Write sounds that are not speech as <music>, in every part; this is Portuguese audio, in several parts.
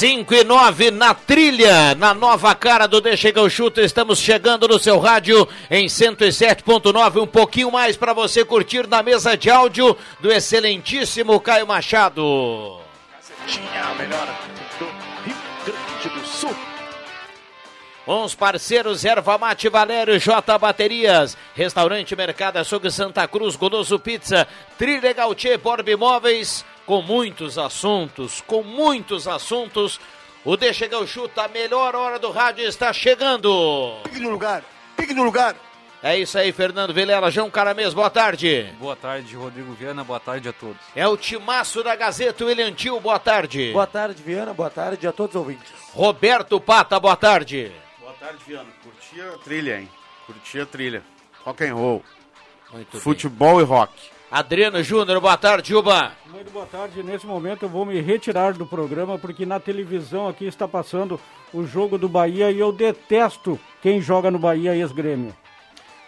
Cinco e nove na trilha, na nova cara do Deixa que chuto, estamos chegando no seu rádio em 107.9, um pouquinho mais para você curtir na mesa de áudio do excelentíssimo Caio Machado. Gazetinha, a melhor do Rio Grande do Sul. Os parceiros Erva Mate Valério J Baterias, Restaurante Mercado Açougue Santa Cruz, Goloso Pizza, Trilha Gautier, Borb Imóveis, com muitos assuntos, com muitos assuntos. O Deixa que eu chuto, a melhor hora do rádio está chegando. Pique no lugar, pique no lugar. É isso aí, Fernando Vilela, João Caramês, boa tarde. Boa tarde, Rodrigo Viana, boa tarde a todos. É o timaço da Gazeta, William Tio, boa tarde. Boa tarde, Viana, boa tarde a todos os ouvintes. Roberto Pata, boa tarde. Boa tarde, Viana. Curti a trilha, hein? Curti a trilha. Rock and roll. Muito bem. Futebol e rock. Adriano Júnior, boa tarde, Juba. Muito boa tarde. Nesse momento eu vou me retirar do programa porque na televisão aqui está passando o jogo do Bahia e eu detesto quem joga no Bahia ex-grêmio.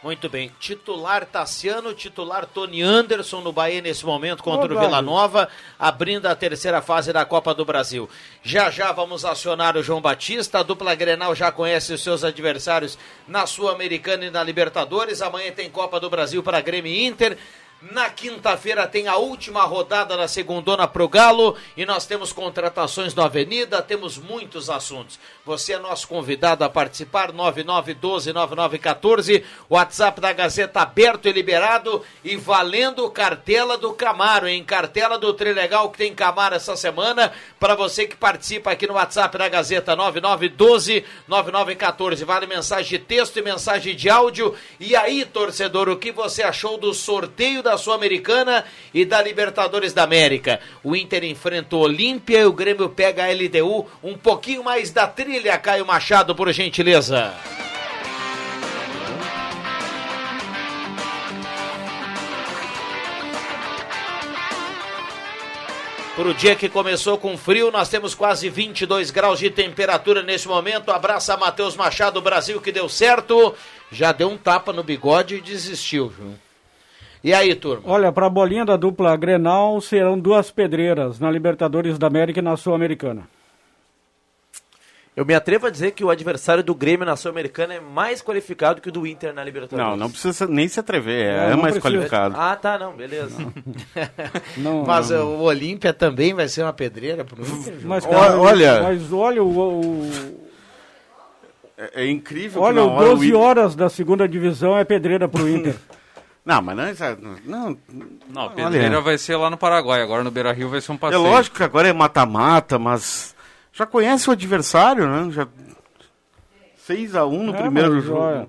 Muito bem. Titular Tassiano, titular Tony Anderson no Bahia nesse momento contra Ô, o Vila. Nova, abrindo a terceira fase da Copa do Brasil. Já já vamos acionar o João Batista. A dupla Grenal já conhece os seus adversários na Sul-Americana e na Libertadores. Amanhã tem Copa do Brasil para Grêmio e Inter. Na quinta-feira tem a última rodada da segundona pro Galo e nós temos contratações no Avenida, temos muitos assuntos. Você é nosso convidado a participar, 9912-9914, WhatsApp da Gazeta aberto e liberado e valendo cartela do Camaro, hein? Cartela do Trilegal que tem Camaro essa semana, para você que participa aqui no WhatsApp da Gazeta, 9912-9914. Vale mensagem de texto e mensagem de áudio. E aí, torcedor, o que você achou do sorteio da Sul-Americana e da Libertadores da América? O Inter enfrenta o Olímpia e o Grêmio pega a LDU. Um pouquinho mais da trilha, Caio Machado, por gentileza. Para o dia que começou com frio, nós temos quase 22 graus de temperatura nesse momento. Abraça Matheus Machado, Brasil, que deu certo. Já deu um tapa no bigode e desistiu, viu? E aí, turma? Olha, para a bolinha da dupla Grenal serão duas pedreiras na Libertadores da América e na Sul-Americana. Eu me atrevo a dizer que o adversário do Grêmio na Sul-Americana é mais qualificado que o do Inter na Libertadores. Não, não precisa nem se atrever. É, Não, é não mais precisa. qualificado. Ah, tá, não, beleza. Não, <laughs> Mas não. o Olímpia também vai ser uma pedreira pro Inter? Mas, cara, olha- mas olha o, o- É, é incrível olha que o na hora o 12 Inter- horas da segunda divisão é pedreira pro Inter. <laughs> Não, mas não, é- não, Não, a Olha. pedreira vai ser lá no Paraguai, agora no Beira Rio vai ser um é passeio. lógico que agora é mata-mata, mas já conhece o adversário, né? Já 6x1 no É, primeiro mas, jogo. olha,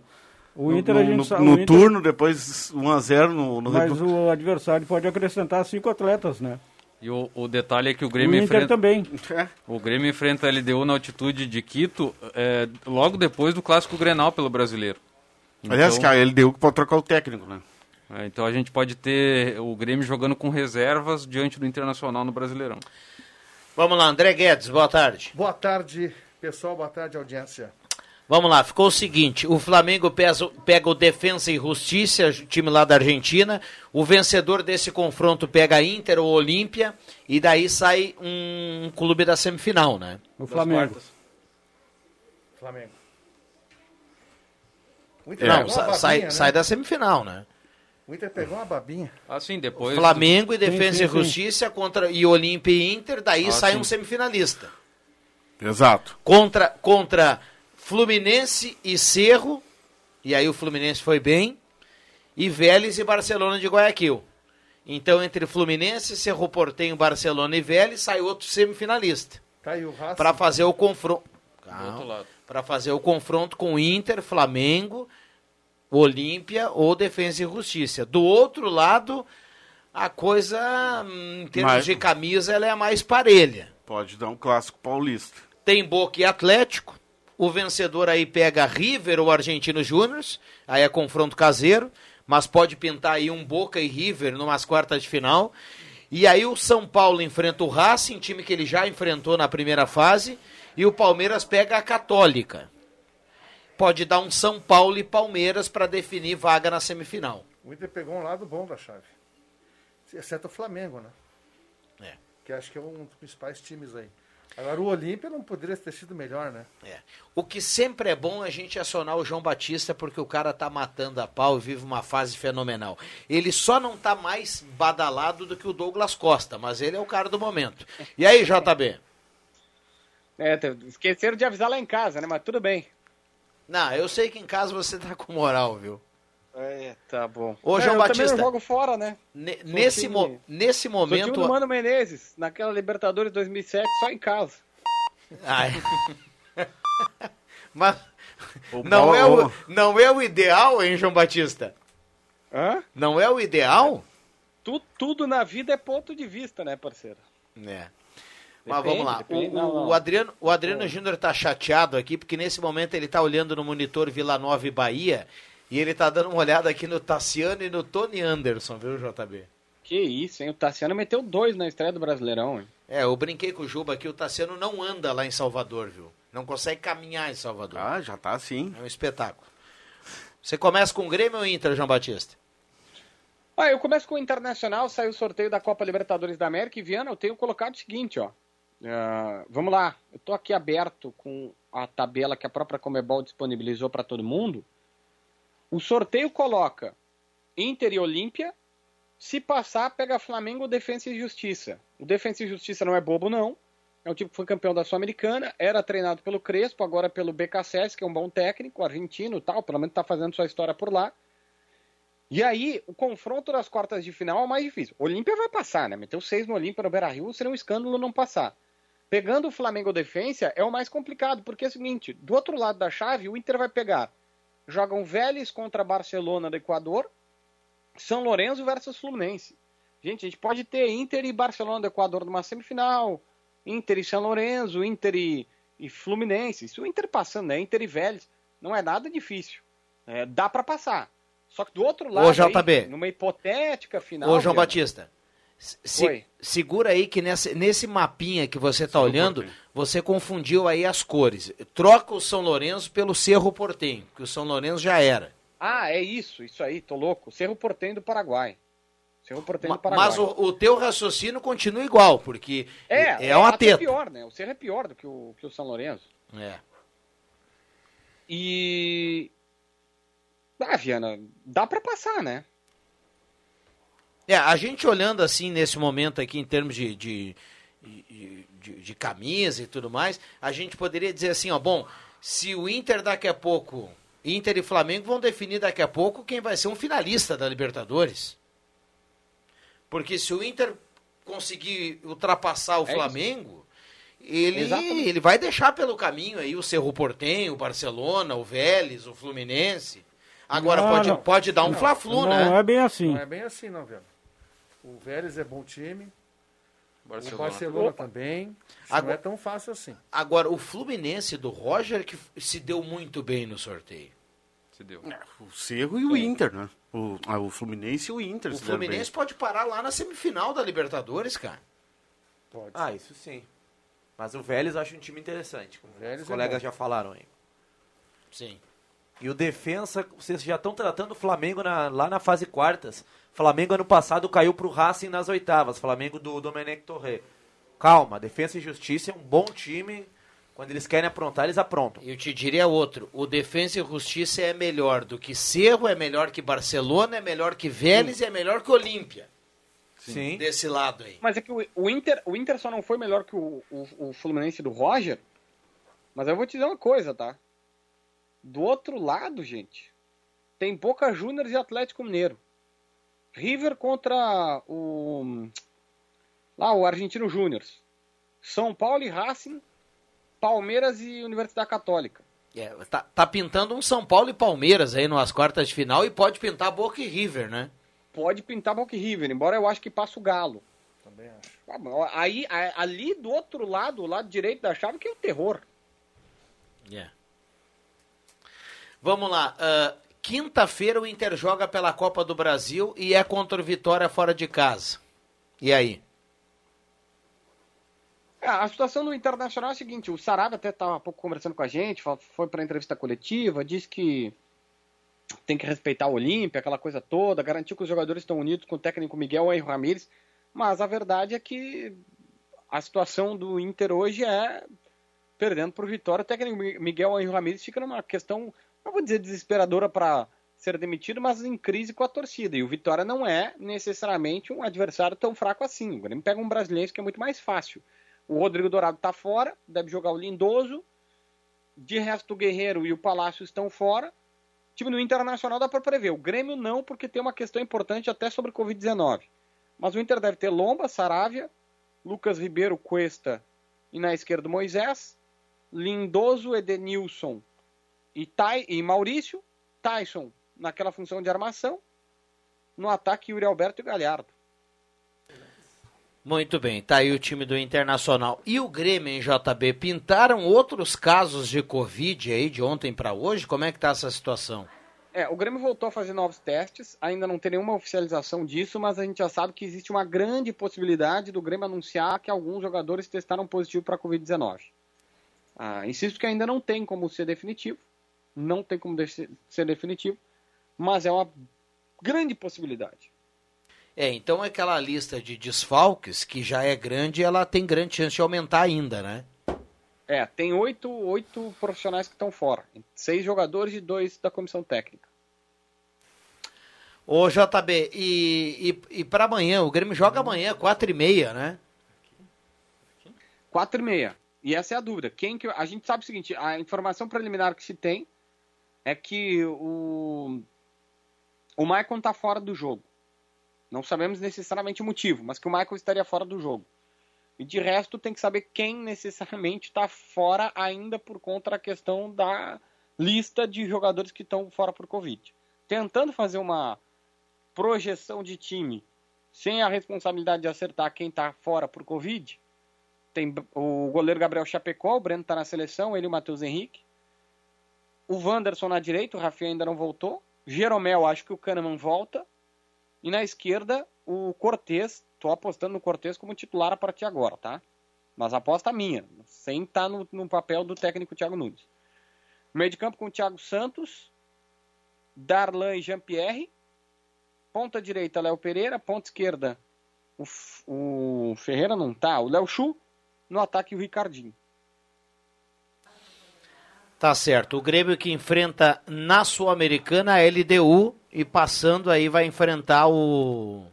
o No- Inter a no, gente no, sabe. no o Inter- turno, depois 1x0 no, no Mas o adversário pode acrescentar cinco atletas, né? E o, o detalhe é que o O Grêmio Inter enfrenta. também. É. O Grêmio enfrenta a LDU na altitude de Quito é, logo depois do clássico Grenal pelo brasileiro. Aliás, que a LDU que pode trocar o técnico, né? É, então a gente pode ter o Grêmio jogando com reservas diante do Internacional no Brasileirão. Vamos lá, André Guedes, boa tarde. Boa tarde, pessoal. Boa tarde, audiência. Vamos lá, ficou o seguinte: o Flamengo pesa- pega o Defensa e Justiça, time lá da Argentina. O vencedor desse confronto pega a Inter ou Olímpia. E daí sai um, clube da semifinal, né? O Flamengo. Flamengo. O Inter Não, uma sa- sai, né? sai da semifinal, né? O Inter pegou uma babinha. Assim, depois. Flamengo e Defensa sim, e sim. Justiça contra e Olímpia e Inter, daí Ah, sai sim. um semifinalista. Exato. Contra, contra Fluminense e Cerro, e aí o Fluminense foi bem, e Vélez e Barcelona de Guayaquil. Então, entre Fluminense, Cerro Portenho, Barcelona e Vélez, sai outro semifinalista. Tá aí o. Para fazer o confronto. Do outro lado. Para fazer o confronto com Inter, Flamengo, Olímpia ou Defesa e Justiça. Do outro lado, A coisa, hum, em termos Mas- de camisa, ela é a mais parelha. Pode dar um clássico paulista. Tem Boca e Atlético. O vencedor aí pega River ou Argentino Júnior. Aí é confronto caseiro. Mas pode pintar aí um Boca e River numas quartas de final. E aí o São Paulo enfrenta o Racing, time que ele já enfrentou na primeira fase. E o Palmeiras pega a Católica. Pode dar um São Paulo e Palmeiras para definir vaga na semifinal. O Inter pegou um lado bom da chave. Exceto o Flamengo, né? É. Que acho que é um dos principais times aí. Agora o Olímpia não poderia ter sido melhor, né? É. O que sempre é bom é a gente acionar o João Batista, porque o cara tá matando a pau e vive uma fase fenomenal. Ele só não tá mais badalado do que o Douglas Costa, mas ele é o cara do momento. E aí, <laughs> JB? É, esqueceram de avisar lá em casa, né? Mas tudo bem. Não, eu sei que em casa você tá com moral, viu? É, tá bom. Ô, É, João eu Batista. também jogo fora, né? Ne- Sou nesse, time- mo- nesse Sou momento. time do Mano Menezes, naquela Libertadores 2007, só em casa. Ai. <laughs> mas O não é, o, não é o ideal, hein, João Batista? Hã? Não é o ideal? Tu, tudo na vida é ponto de vista, né, parceiro? É. Mas Depende, vamos lá. depende. O, Não, o- não. o Adriano, o Adriano Júnior tá chateado aqui, porque nesse momento ele tá olhando no monitor Vila Nova e Bahia, e ele tá dando uma olhada aqui no Tassiano e no Tony Anderson, viu, JB? Que isso, hein? O Tassiano meteu dois na estreia do Brasileirão, hein? É, eu brinquei com o Juba aqui, o Tassiano não anda lá em Salvador, viu? Não consegue caminhar em Salvador. Ah, já tá assim. É um espetáculo. Você começa com o Grêmio ou Inter, João Batista? Ah, eu começo com o Internacional, saiu o sorteio da Copa Libertadores da América e Viana, eu tenho colocado o seguinte, ó. Ah, vamos lá, eu tô aqui aberto com a tabela que a própria Comebol disponibilizou para todo mundo. O sorteio coloca Inter e Olímpia. Se passar, pega Flamengo, Defensa e Justiça. O Defensa e Justiça não é bobo, não. É um tipo que foi campeão da Sul-Americana, era treinado pelo Crespo, agora pelo BKSS, que é um bom técnico, argentino tal, pelo menos tá fazendo sua história por lá. E aí, o confronto das quartas de final é o mais difícil. Olímpia vai passar, né? Meteu seis no Olímpia no Beira-Rio, seria um escândalo não passar. Pegando o Flamengo Defensa é o mais complicado, porque é o seguinte, do outro lado da chave, o Inter vai pegar. Jogam Vélez contra Barcelona do Equador, São Lourenço versus Fluminense. Gente, a gente pode ter Inter e Barcelona do Equador numa semifinal, Inter e São Lourenço, Inter e, e Fluminense. Se o Inter passando, né? Inter e Vélez, não é nada difícil. É, dá pra passar. Só que do outro lado, aí, JB. numa hipotética final. Ô, João Batista, se- Oi. segura aí que nesse, nesse mapinha que você está olhando, Porteño. você confundiu aí as cores. Troca o São Lourenço pelo Cerro Portenho, que o São Lourenço já era. Ah, é isso, isso aí, tô louco. Cerro Portenho do Paraguai. Cerro Portenho Ma- do Paraguai. Mas o, o teu raciocínio continua igual, porque é, é, uma até teta. pior, né? O Cerro é pior do que o, que o São Lourenço. É. E. Ah, Viana, dá pra passar, né? É, a gente olhando assim nesse momento aqui em termos de, de, de, de- de camisa e tudo mais, a gente poderia dizer assim, ó, bom, se o Inter daqui a pouco, Inter e Flamengo vão definir daqui a pouco quem vai ser um finalista da Libertadores. Porque se o Inter conseguir ultrapassar o É isso. Flamengo, ele, Exatamente. ele vai deixar pelo caminho aí o Cerro Portenho, o Barcelona, o Vélez, o Fluminense. Agora Não, pode, não. pode dar um Fla-Flu, não né? é bem assim. Não é bem assim, não, velho. O Vélez é bom time. O Barcelona. Barcelona também. Agora- Não é tão fácil assim. Agora, o Fluminense do Roger que se deu muito bem no sorteio. Se deu. O Cerro e o Inter, né? O, ah, o Fluminense e o Inter. O se deram Fluminense pode parar lá na semifinal da Libertadores, cara. Pode. Ah, isso sim. Mas o Vélez eu acho um time interessante, como Vélez os é colegas bom. já falaram aí. Sim. E o defensa, vocês já estão tratando o Flamengo na- lá na fase quartas. Flamengo ano passado caiu pro Racing nas oitavas. Flamengo do Domenech Torre. Calma, Defesa e Justiça é um bom time. Quando eles querem aprontar, eles aprontam. Eu te diria outro. O Defensa e Justiça é melhor do que Cerro, é melhor que Barcelona, é melhor que Vélez e é melhor que Olímpia. Sim. Desse lado aí. Mas é que o, o Inter, o Inter só não foi melhor que o, o, o Fluminense do Roger. Mas eu vou te dizer uma coisa, tá? Do outro lado, gente, tem Boca Juniors e Atlético Mineiro. River contra o lá o Argentino Júnior. São Paulo e Racing, Palmeiras e Universidade Católica. É, tá, tá pintando um São Paulo e Palmeiras aí nas quartas de final e pode pintar Boca e River, né? pode pintar Boca e River, embora eu acho que passa o Galo. Também acho. Ah, Aí, ali do outro lado, o lado direito da chave, que é o terror. É. Vamos lá. ah, Quinta-feira o Inter joga pela Copa do Brasil e é contra o Vitória fora de casa. E aí? É, a situação do Internacional é a seguinte, o Sarabia até estava há pouco conversando com a gente, foi para entrevista coletiva, disse que tem que respeitar o Olímpia, aquela coisa toda, garantir que os jogadores estão unidos com o técnico Miguel Henrique Ramírez, mas a verdade é que a situação do Inter hoje é perdendo para o Vitória, o técnico Mi- Miguel Henrique Ramírez fica numa questão, não vou dizer desesperadora para ser demitido, mas em crise com a torcida, e o Vitória não é necessariamente um adversário tão fraco assim, o Grêmio pega um brasileiro que é muito mais fácil. O Rodrigo Dourado está fora, deve jogar o Lindoso. De resto, o Guerreiro e o Palácio estão fora. O time do Internacional dá para prever. O Grêmio não, porque tem uma questão importante até sobre o Covid-19. Mas o Inter deve ter Lomba, Saravia, Lucas Ribeiro, Cuesta e na esquerda Moisés, Lindoso, Edenilson e, Tai, e Maurício, Tyson naquela função de armação, no ataque Yuri Alberto e Galhardo. Muito bem, tá aí o time do Internacional. E o Grêmio em JB pintaram outros casos de Covid aí de ontem para hoje? Como é que tá essa situação? É, o Grêmio voltou a fazer novos testes, ainda não tem nenhuma oficialização disso, mas a gente já sabe que existe uma grande possibilidade do Grêmio anunciar que alguns jogadores testaram positivo para a Covid-19. Ah, insisto que ainda não tem como ser definitivo, não tem como ser definitivo, mas é uma grande possibilidade. É, então aquela lista de desfalques, que já é grande, ela tem grande chance de aumentar ainda, né? É, tem oito, oito profissionais que estão fora, seis jogadores e dois da comissão técnica. Ô JB, e, e, e para amanhã, o Grêmio joga amanhã, quatro e meia, né? Quatro e meia. E essa é a dúvida. Quem que a gente sabe o seguinte, a informação preliminar que se tem é que o o Michael está fora do jogo. Não sabemos necessariamente o motivo, mas que o Michael estaria fora do jogo. E de resto tem que saber quem necessariamente está fora ainda por conta da questão da lista de jogadores que estão fora por Covid. Tentando fazer uma projeção de time sem a responsabilidade de acertar quem está fora por Covid, tem o goleiro Gabriel Chapecó, o Breno está na seleção, ele e o Matheus Henrique. O Wanderson na direita, o Rafinha ainda não voltou. Jeromel, acho que o Kahneman volta. E na esquerda, o Cortez. Tô apostando no Cortez como titular a partir de agora, tá? Mas aposta minha, sem estar no, no papel do técnico Thiago Nunes. Meio de campo com o Thiago Santos, Darlan e Jean-Pierre. Ponta direita, Léo Pereira. Ponta esquerda, o, o Ferreira não tá, o Léo Chu. No ataque, o Ricardinho. Tá certo. O Grêmio que enfrenta na Sul-Americana a LDU e passando aí vai enfrentar o.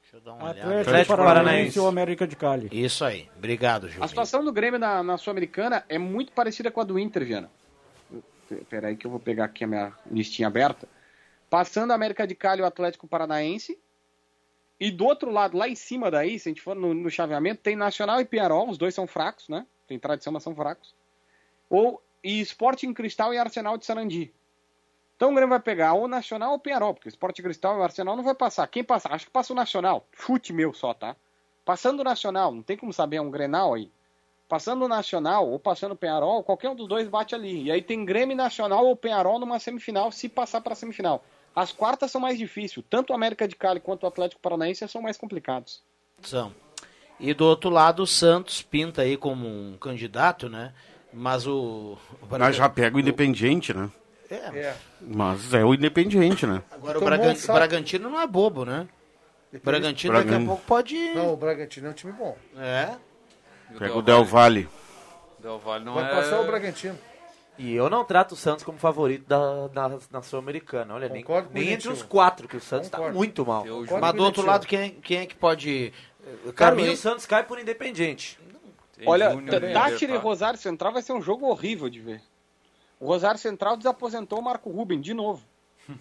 Deixa eu dar uma olhada. Atlético, Atlético Paranaense ou América de Cali. Isso aí. Obrigado, A Gil. situação do Grêmio na, na Sul-Americana é muito parecida com a do Inter, Viana. Peraí que eu vou pegar aqui a minha listinha aberta. Passando a América de Cali e o Atlético Paranaense. E do outro lado, lá em cima daí, se a gente for no, no chaveamento, tem Nacional e Penharol, os dois são fracos, né? Tem tradição, mas são fracos. Ou e Sporting Cristal e Arsenal de Sarandi. Então o Grêmio vai pegar ou Nacional ou Penharol, porque Sporting Cristal e o Arsenal não vai passar. Quem passar? Acho que passa o Nacional. Chute meu só, tá? Passando o Nacional, não tem como saber, é um Grenal aí. Passando o Nacional ou passando o Penharol, qualquer um dos dois bate ali. E aí tem Grêmio Nacional ou Penharol numa semifinal, se passar para a semifinal. As quartas são mais difíceis. Tanto o América de Cali quanto o Atlético Paranaense são mais complicados. São. E do outro lado, o Santos pinta aí como um candidato, né? Mas o. o Mas já pega o Independiente, né? É, É. Mas é o Independiente, né? agora o Bragan-. Bragantino não é bobo, né? Depois- Bragantino daqui a Bragan- pouco pode. Não, o Bragantino é um time bom. É. Pega o Del Valle. Del Valle não Vai é... passar o Bragantino. E eu não trato o Santos como favorito da, da, na Sul-Americana. Olha, nem, Concordo nem o entre os quatro, que o Santos tá Concordo. muito mal. Mas do o outro lado, quem, quem é que pode. Pra Cara, o- o Santos cai por Independente. Olha, Tátira e. Rosário Central vai ser um jogo horrível de ver. O Rosário Central desaposentou o Marco Ruben de novo. <laughs>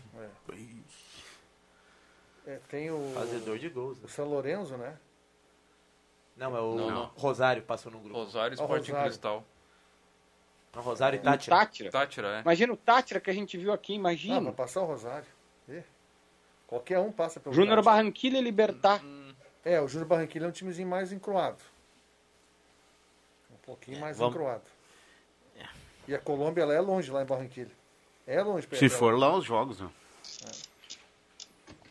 É, tem o, Fazedor de gols. o São Lourenço, né? Não, é o Não, não. Rosário passou no grupo. Rosário Ó, Sporting Rosário. Cristal. Não, Rosário e O Tátira. Tátira. Tátira, é. Imagina o Tátira que a gente viu aqui, Ah, imagina. vai passar o Rosário. Ih, Qualquer um passa pelo Júnior. Barranquilla e Libertar. É, o Júnior Barranquilla é um timezinho mais encruado. Um pouquinho mais vamos- encruado. E a Colômbia ela é longe lá em Barranquilla. É longe. Se Pedro. for lá os jogos, né?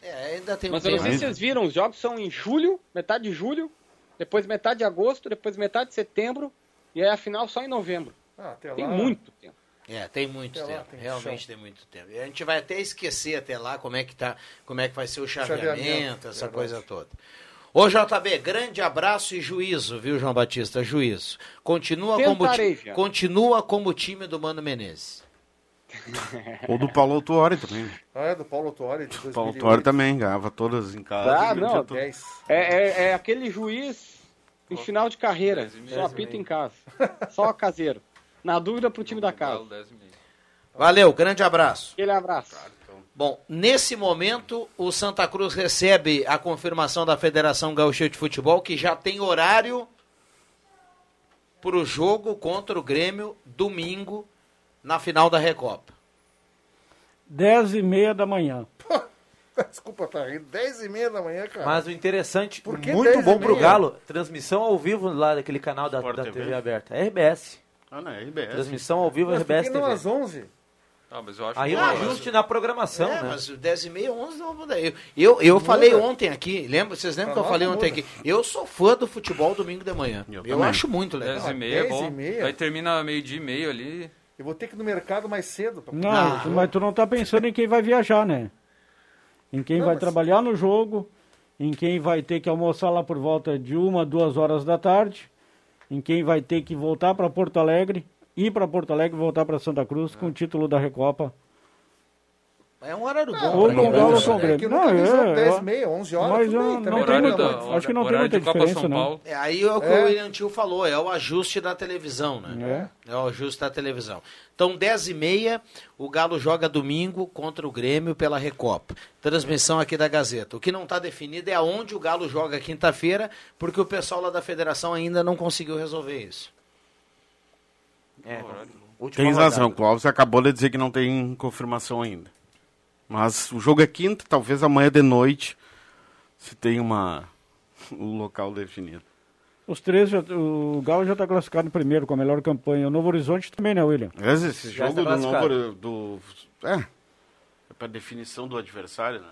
É, ainda tem um Mas eu não sei se vocês viram, os jogos são em julho, metade de julho, depois metade de agosto, depois metade de setembro, e aí a final só em novembro. Ah, até Tem lá- muito tempo. É, tem muito Até lá tempo. tem Realmente chão. tem muito tempo. E a gente vai até esquecer até lá como é que tá, como é que vai ser o chaveamento, Chaveamento, essa verdade. coisa toda. Ô JB, grande abraço e juízo, viu, João Batista? Juízo. Continua como, Tentarei, continua como time do Mano Menezes. Ou do Paulo Autuori também. Ah, é do Paulo Autuori de 2008. Paulo Autuori também ganhava todas em casa. Ah, não, tinha tudo. 10. É, é, é aquele juiz em final de carreira, só apita em casa. Só caseiro. Na dúvida pro time da casa. Galo, 10 meio. Valeu, grande abraço. Aquele abraço. Bom, nesse momento, o Santa Cruz recebe a confirmação da Federação Gaúcha de Futebol, que já tem horário para o jogo contra o Grêmio, domingo, na final da Recopa. 10 e meia da manhã. <laughs> Desculpa, tá rindo. 10 e meia da manhã, cara. Mas o interessante, muito 10 bom pro? Galo, transmissão ao vivo lá daquele canal da, da TV? TV aberta. É RBS. Ah, não, é RBS. Transmissão ao vivo Mas por RBS que não TV. às 11? Ah, mas eu acho Aí que um ajuste na programação, é, né? mas 10 e meia, 11 não vou dar. Eu, eu, eu falei ontem aqui, lembra? Vocês lembram que Pra eu falei ontem muda. aqui? Eu sou fã do futebol domingo de manhã. Eu Eu, acho muito legal. 10 e meia é 10 e bom. meia? Aí termina meio-dia e meio ali. Eu vou ter que ir no mercado mais cedo. Pra... Não, Ah. mas tu não tá pensando em quem vai viajar, né? Em quem Não, vai mas- trabalhar no jogo, em quem vai ter que almoçar lá por volta de uma, duas horas da tarde, em quem vai ter que voltar para Porto Alegre, ir para Porto Alegre e voltar para Santa Cruz com o título da Recopa. É um horário Não, bom. Ou pra com quem o vai Galo ou com o É que eu Grêmio. nunca vi jogo é, 10 é. meia, 11 horas. Mas não- bem, não tem muita- da- acho que não tem muita diferença, São não. É, aí é o que É. o William Tio falou, é o ajuste da televisão, né? É. o ajuste da televisão. Então, 10 e meia, o Galo joga domingo contra o Grêmio pela Recopa. Transmissão aqui da Gazeta. O que não está definido é aonde o Galo joga quinta-feira, porque o pessoal lá da federação ainda não conseguiu resolver isso. É, última Tem razão, o Clóvis acabou de dizer que não tem confirmação ainda. Mas o jogo é quinta, talvez amanhã de noite se tem uma o <laughs> local definido. Os três, já- o Galo já está classificado em primeiro com a melhor campanha. O Novo Horizonte também, né, William? Mas esse Já jogo está do novo do é, é para definição do adversário, né?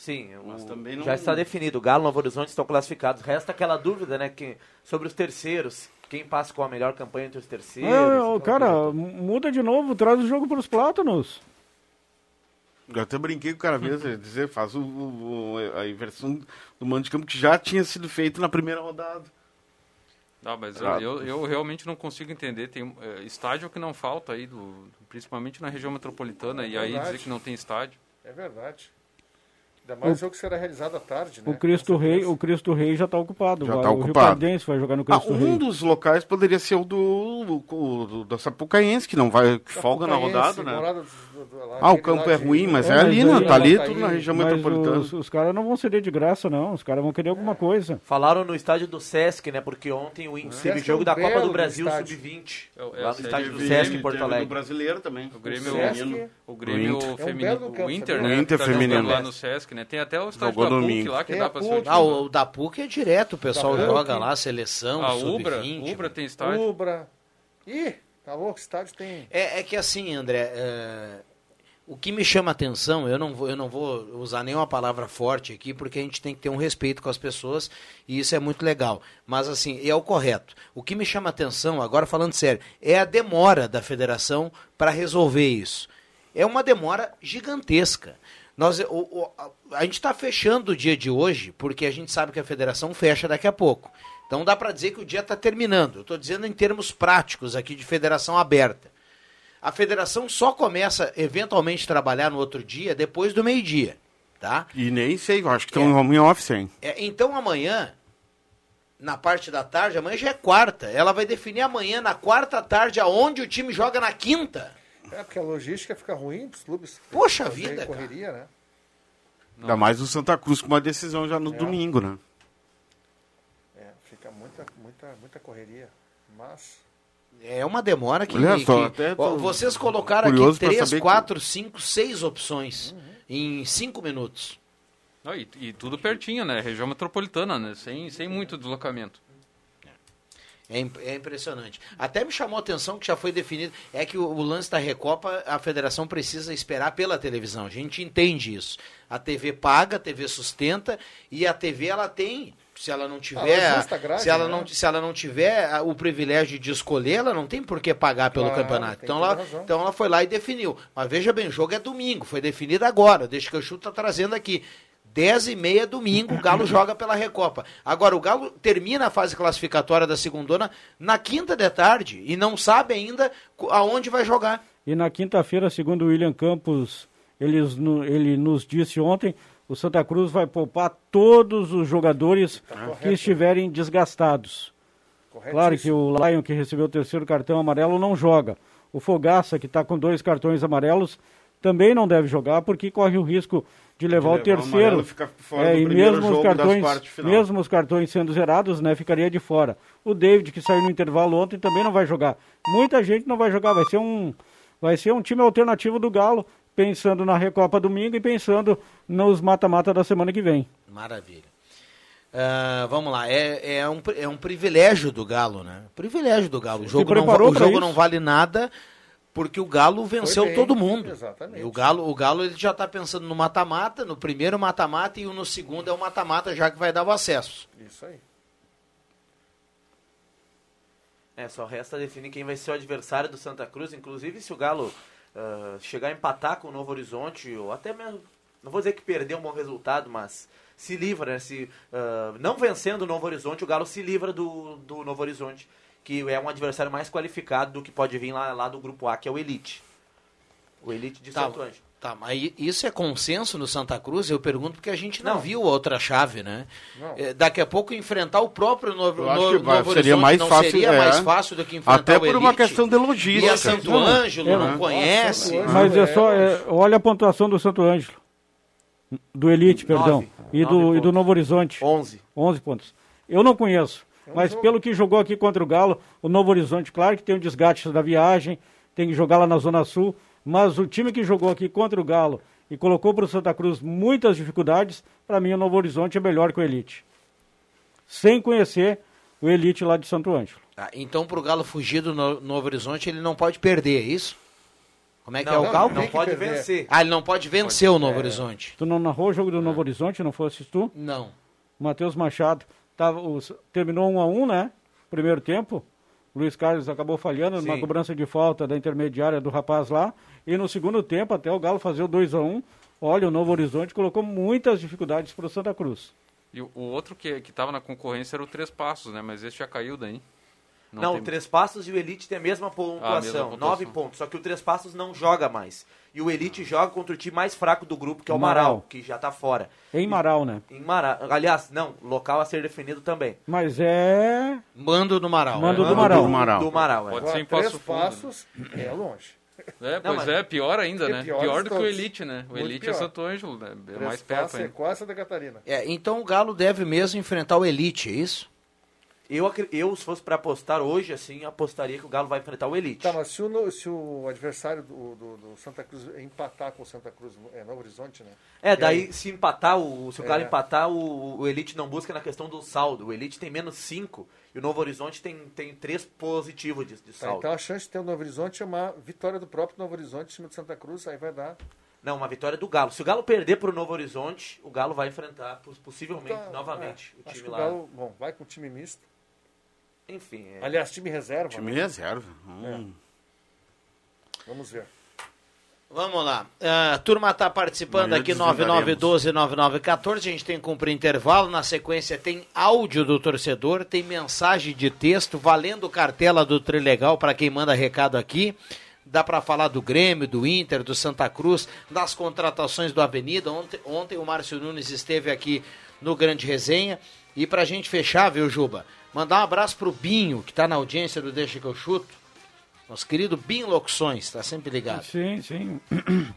Sim, Mas o- também não- já está definido. O Galo e Novo Horizonte estão classificados. Resta aquela dúvida, né, que, sobre os terceiros. Quem passa com a melhor campanha entre os terceiros. É, cara, muda de novo, traz o jogo para os plátanos. Eu até brinquei com o cara mesmo, dizer, faz o, o- a inversão do mando de campo que já tinha sido feito na primeira rodada. Não, mas Ah. eu, eu realmente não consigo entender. Tem é, estádio que não falta aí, do, principalmente na região metropolitana, e aí dizer que não tem estádio. É verdade. Ainda mais o jogo que será realizado à tarde, né? O Cristo Rei, o Cristo Rei já está ocupado. Já tá o Rio ocupado. Pardense vai jogar no Ah, Cristo um Rei. dos locais poderia ser o do, o, do da Sapucaense, que não vai que folga na rodada, né? morada do- do- lá, Ah, o campo é ruim, mas É, é, ali, né? Tá ali tudo na região Mas metropolitana. os, os caras não vão ceder de graça, não. Os caras vão querer alguma coisa. Falaram no estádio do Sesc, né? Porque ontem o Sesc jogo é um da Copa do Brasil estádio. Sub-20. É o- é Lá no estádio do Sesc Grêmio, em Porto Alegre. do brasileiro também. O Grêmio, Sesc. o Grêmio O Inter. feminino, o Inter, sabia? né? O Inter tá feminino. lá no Sesc, né? Tem até o estádio da PUC lá que dá pra assistir. Ah, o, o da PUC é direto, o pessoal joga lá, seleção, A Ubra, sub-20. Ubra tem estádio. Ubra. Ih, tá louco, o estádio tem. É, é que assim, André, é, o que me chama atenção, eu não, vou, eu não vou usar nenhuma palavra forte aqui, porque a gente tem que ter um respeito com as pessoas, e isso é muito legal. Mas assim, é o correto. O que me chama atenção, agora falando sério, é a demora da federação para resolver isso. É uma demora gigantesca. Nós, o- o- a gente está fechando o dia de hoje, porque a gente sabe que a federação fecha daqui a pouco. Então dá para dizer que o dia está terminando. Eu estou dizendo em termos práticos aqui de federação aberta. A federação só começa eventualmente a trabalhar no outro dia depois do meio-dia, tá? E nem sei, acho que estão É. em home office, hein? É, então amanhã, na parte da tarde, amanhã já é quarta. Ela vai definir amanhã, na quarta tarde, aonde o time joga na quinta. É, porque a logística fica ruim pros clubes. Poxa vida, correria, né? Ainda mais o Santa Cruz com uma decisão já no domingo, né? É, fica muita, muita, muita correria. Mas. É uma demora que. Olha só, que- até Ó, Vocês colocaram aqui 3, saber que- 4, 5, 6 opções em 5 minutos. Não, e, e tudo pertinho, né? Região metropolitana, né? Sem, sem muito deslocamento. É, é impressionante. Até me chamou a atenção que já foi definido. É que o, o lance da Recopa, a federação precisa esperar pela televisão. A gente entende isso. A TV paga, a TV sustenta e a TV ela tem. Se ela não tiver, ela justa a grade, se ela né? não, se ela não tiver ah, o privilégio de escolher, ela não tem por que pagar pelo Claro, campeonato. Então ela, então ela foi lá e definiu. Mas veja bem, o jogo é domingo, foi definido agora. Deixa que eu chuto tá trazendo aqui. 10 e meia domingo, o Galo <coughs> joga pela Recopa. Agora, o Galo termina a fase classificatória da segundona na quinta de tarde e não sabe ainda aonde vai jogar. E na quinta-feira, segundo o William Campos, eles, ele nos disse ontem, o Santa Cruz vai poupar todos os jogadores que estiverem desgastados. Claro que o Lion, que recebeu o terceiro cartão amarelo, não joga. O Fogaça, que está com dois cartões amarelos, também não deve jogar, porque corre o risco de levar, levar o o terceiro. fora É, e mesmo os cartões, de mesmo os cartões sendo zerados, né, ficaria de fora. O David, que saiu no intervalo ontem, também não vai jogar. Muita gente não vai jogar, vai ser um, vai ser um time alternativo do Galo, pensando na Recopa domingo e pensando nos mata-mata da semana que vem. Maravilha. Ah, vamos lá, é, é, um, é um privilégio do Galo, né? Privilégio do Galo. O jogo, não, o jogo isso? não vale nada porque o Galo venceu bem, todo mundo. exatamente. E o Galo, o Galo ele já está pensando no mata-mata, no primeiro mata-mata e o no segundo é o mata-mata, já que vai dar o acesso. Isso aí. É, só resta definir quem vai ser o adversário do Santa Cruz. Inclusive, se o Galo ah, chegar a empatar com o Novo Horizonte, ou até mesmo, não vou dizer que perdeu um bom resultado, mas se livra, né? Se, ah, não vencendo o Novo Horizonte, o Galo se livra do, do Novo Horizonte, que é um adversário mais qualificado do que pode vir lá, lá do Grupo A, que é o Elite. O Elite de Tá, Santo Ângelo. Tá, mas isso é consenso no Santa Cruz? Eu pergunto porque a gente não, Não. viu outra chave, né? É, daqui a pouco enfrentar o próprio Novo, acho Novo, seria Horizonte mais não fácil, seria é. mais fácil do que enfrentar Até o por uma questão de E logística. a Santo Ângelo é, não conhece. Nossa, Mas é é, só, é, olha a pontuação do Santo Ângelo. Do Elite, perdão. Nove. E Nove do, e do. Novo Horizonte. 11. 11 pontos. Eu não conheço, um mas jogo. pelo que jogou aqui contra o Galo, o Novo Horizonte, claro que tem o desgaste da viagem, tem que jogar lá na Zona Sul, mas o time que jogou aqui contra o Galo e colocou para o Santa Cruz muitas dificuldades, para mim o Novo Horizonte é melhor que o Elite. Sem conhecer o Elite lá de Santo Ângelo. Ah, então, pro Galo fugir do No- Novo Horizonte, ele não pode perder, é isso? Como é que é Não, o não, cálculo? não pode perder. vencer. Ah, ele não pode vencer o Novo Horizonte. Tu não narrou o jogo do Novo Horizonte, não fosses tu? Não. Matheus Machado tava, os- terminou 1 a 1 né? Primeiro tempo. Luiz Carlos acabou falhando numa Sim. cobrança de falta da intermediária do rapaz lá. E no segundo tempo, até o Galo fazer o 2 a 1 olha, o Novo Horizonte colocou muitas dificuldades para o Santa Cruz. E o, outro que que estava na concorrência era o Três Passos, né? Mas esse já caiu daí. Não, tem- o Três Passos e o Elite têm a mesma pontuação, pontuação. nove pontos. Só que o Três Passos não joga mais. E o Elite joga contra o time mais fraco do grupo, que é o Marau, Marau. que já tá fora. Em Marau, né? Em Marau. Aliás, não, local a ser definido também. Mas é. Mando do Marau. Mando né? do Marau. do Marau. Do Marau, é. Pode ser em Passo três Fundo, né? passos é longe. É, Não, pois mas- é, pior ainda, É né? pior Pior, de do que o. Elite, né? O Muito Elite pior. é Santo Ângelo, né? É mais perto é ainda. quase Santa Catarina. É, então o Galo deve mesmo enfrentar o Elite, é isso? Eu, eu, se fosse pra apostar hoje, assim, apostaria que o Galo vai enfrentar o Elite. Tá, mas se o, se o adversário do, do- do Santa Cruz empatar com o Santa Cruz, é Novo Horizonte, né? É, daí aí? se empatar, o, se o Galo É. empatar, o, o Elite não busca na questão do saldo. O Elite tem menos 5 e o Novo Horizonte tem, tem 3 positivos de, de Tá, saldo. então a chance de ter o Novo Horizonte é uma vitória do próprio Novo Horizonte em cima de Santa Cruz, aí vai dar. Não, uma vitória do Galo. Se o Galo perder pro Novo Horizonte, o Galo vai enfrentar poss- possivelmente Tá, novamente é, o time que o lá. Galo, bom, vai com time misto. Enfim, é. Aliás, time reserva. Time né? reserva. Hum. Vamos ver. Vamos lá. A turma está participando Amanhã aqui, desvendaremos. 9912-9914. A gente tem que cumprir intervalo. Na sequência tem áudio do torcedor, tem mensagem de texto, valendo cartela do Trilegal para quem manda recado aqui. Dá para falar do Grêmio, do Inter, do Santa Cruz, das contratações do Avenida. Ontem, ontem o Márcio Nunes esteve aqui no Grande Resenha. E para a gente fechar, viu, Juba? Mandar um abraço pro Binho, que está na audiência do Deixa que eu chuto. Nosso querido Binho Locuções, está sempre ligado. Sim, sim. <clears throat>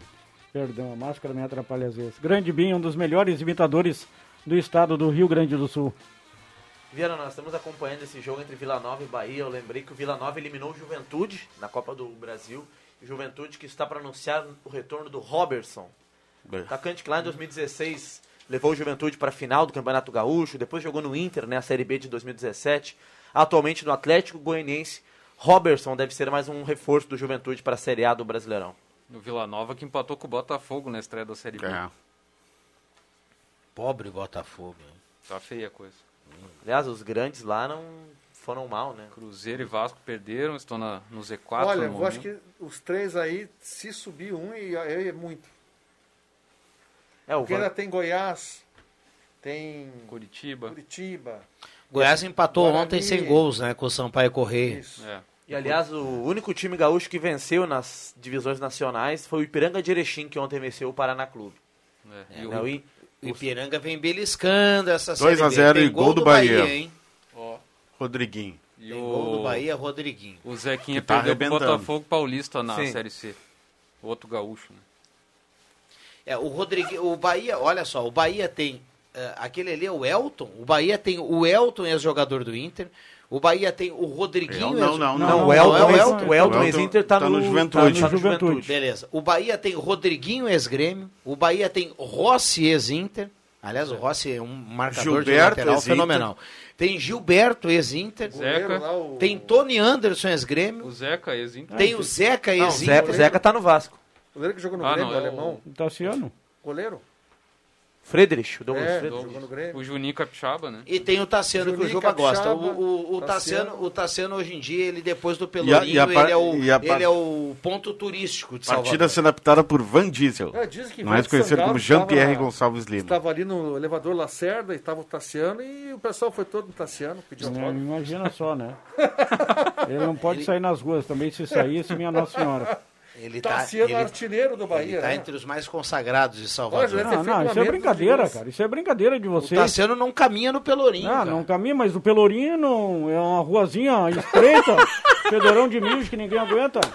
Perdão, a máscara me atrapalha às vezes. Grande Binho, um dos melhores imitadores do estado do Rio Grande do Sul. Viana, nós estamos acompanhando esse jogo entre Vila Nova e Bahia. Eu lembrei que o Vila Nova eliminou o Juventude na Copa do Brasil. O Juventude que está para anunciar o retorno do Robertson. Atacante que lá em 2016 levou o Juventude para a final do Campeonato Gaúcho, depois jogou no Inter, né, a Série B de 2017. Atualmente no Atlético Goianiense. Robertson deve ser mais um reforço do Juventude para a Série A do Brasileirão. No Vila Nova que empatou com o Botafogo na estreia da Série B. É. Pobre Botafogo. hein? Tá feia a coisa. Aliás, os grandes lá não foram mal, né? Cruzeiro e Vasco perderam, estão na, no Z4 Olha, no eu acho que os três aí, se subir um, e aí é muito. É, o Porque Van- ainda tem Goiás, tem Curitiba. Curitiba. Goiás empatou Guarani. ontem sem gols, né? Com o Sampaio Correia. É. E aliás, o único time gaúcho que venceu nas divisões nacionais foi o Ipiranga de Erechim, que ontem venceu o Paraná Clube. É. E Né, o, o I- O Ipiranga vem beliscando essa 2 a Série B. 0 Tem e gol do Bahia. hein? Rodriguinho. e Tem gol do o, Bahia, Rodriguinho. o Zequinha Que tá perdeu arrebentando. Botafogo Paulista na Sim. Série C. O outro gaúcho, né? É, o Rodriguinho, o Bahia, olha só, o Bahia tem eh, aquele ali é o Elton. O Bahia tem o Elton, ex-jogador do Inter. O Bahia tem o Rodriguinho. Não, não, Não, Não, o Elton, não é o Elton. o Elton O ex-Inter tá, tá no, no Juventude. tá no Juventude. Juventude. Beleza. O Bahia tem Rodriguinho, ex-grêmio. O Bahia tem Rossi, ex-Inter. Aliás, o Rossi é um marcador de Gilberto, lateral ex-Inter. fenomenal. Tem Gilberto, ex-Inter. Zeca. o- Tem Tony Anderson, ex-grêmio. O Zeca, ex-Inter. Tem o Zeca, Não, o ex-Inter. Zeca, Zeca tá no Vasco. Goleiro que jogou no Ah, Grêmio, não, o é o- alemão. Tassiano? Goleiro? Friedrich, o Douglas É, Friedrich. jogou no Grêmio. O Juninho Capixaba, né? E tem o Tassiano que o Juba gosta. O, Capixaba, o, o, Tassiano, Tassiano. o Tassiano hoje em dia, ele depois do Pelourinho, e a par- ele, é o, e par- ele é o ponto turístico de Partida Salvador. sendo adaptada por Van Diesel. É, diz que mais conhecido Sangalo como Jean-Pierre Gonçalves Lima. Estava ali no elevador Lacerda e estava o Tassiano e o pessoal foi todo no Tassiano, pediu autógrafo. Imagina só, né? <laughs> Ele não pode sair nas ruas também, se saísse, minha Nossa Senhora. Ele tá, Tassiano ele, artilheiro do ele Bahia. tá né? entre os mais consagrados de Salvador. Não, feito não, uma isso é brincadeira, cara. Isso é brincadeira de O vocês. Tassiano não caminha no Pelourinho. Ah, cara. não caminha, mas o Pelourinho não, é uma ruazinha estreita, <laughs> fedorão de mijo que ninguém aguenta. <laughs>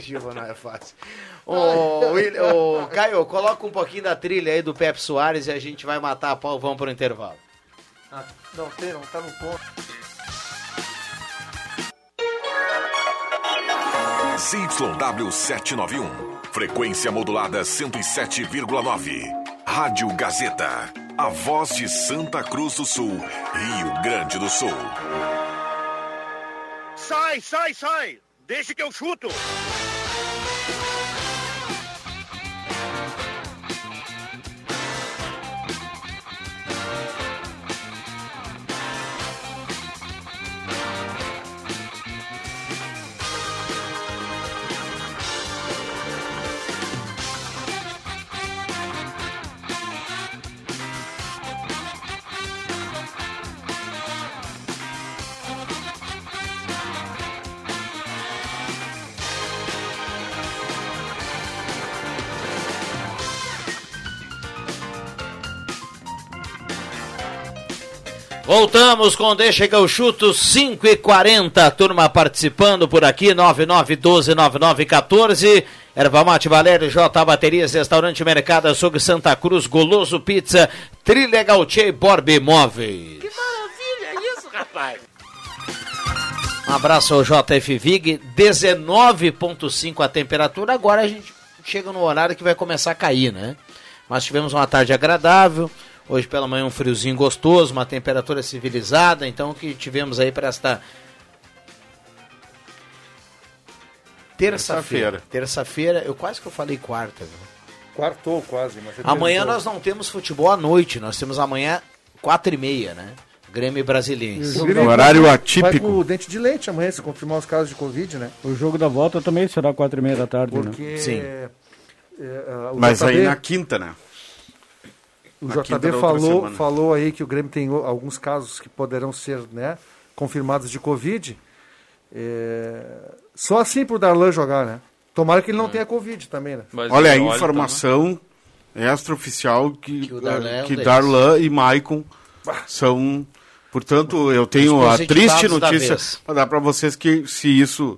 Juba não é fácil. Ô, Will- ô, Caio, coloca um pouquinho da trilha aí do Pepe Soares e a gente vai matar a pau. Vamos pro intervalo. Ah, não tem, não tá no ponto. ZYW 791. Frequência modulada 107,9. Rádio Gazeta. A voz de Santa Cruz do Sul, Rio Grande do Sul. Sai, sai, sai! Deixa que eu chuto! Voltamos com Deixa que eu chuto 5 e 40 turma participando por aqui, 99129914. Erva Mate Valério, J Baterias, Restaurante Mercado Açougue Santa Cruz, Goloso Pizza, Trilegal Tchê Borb Imóveis. Que maravilha isso, rapaz! Um abraço ao JF Vig, 19.5 a temperatura. Agora a gente chega no horário que vai começar a cair, né? Mas tivemos uma tarde agradável. Hoje pela manhã um friozinho gostoso, uma temperatura civilizada. Então o que tivemos aí para esta terça-feira. Terça-feira, eu quase que eu falei quarta. Viu? Quartou quase. Mas Amanhã tentou. nós não temos futebol à noite. Nós temos amanhã quatro e meia, né? Grêmio Brasiliense. O Grêmio Horário atípico. Vai pro dente de leite amanhã, se confirmar os casos de Covid, né? O jogo da volta também será quatro e meia da tarde, né? Porque... Sim. é, é, Mas JB, aí na quinta, né? O JB falou, falou aí que o Grêmio tem o- alguns casos que poderão ser né, confirmados de Covid. É, Só assim pro Darlan jogar, né? Tomara que ele não tenha Covid também, né? Mas Olha, a o informação extraoficial que, Que o Darlan é um que. Darlan e Maicon são. Portanto, eu tenho a triste notícia para dar para vocês que se isso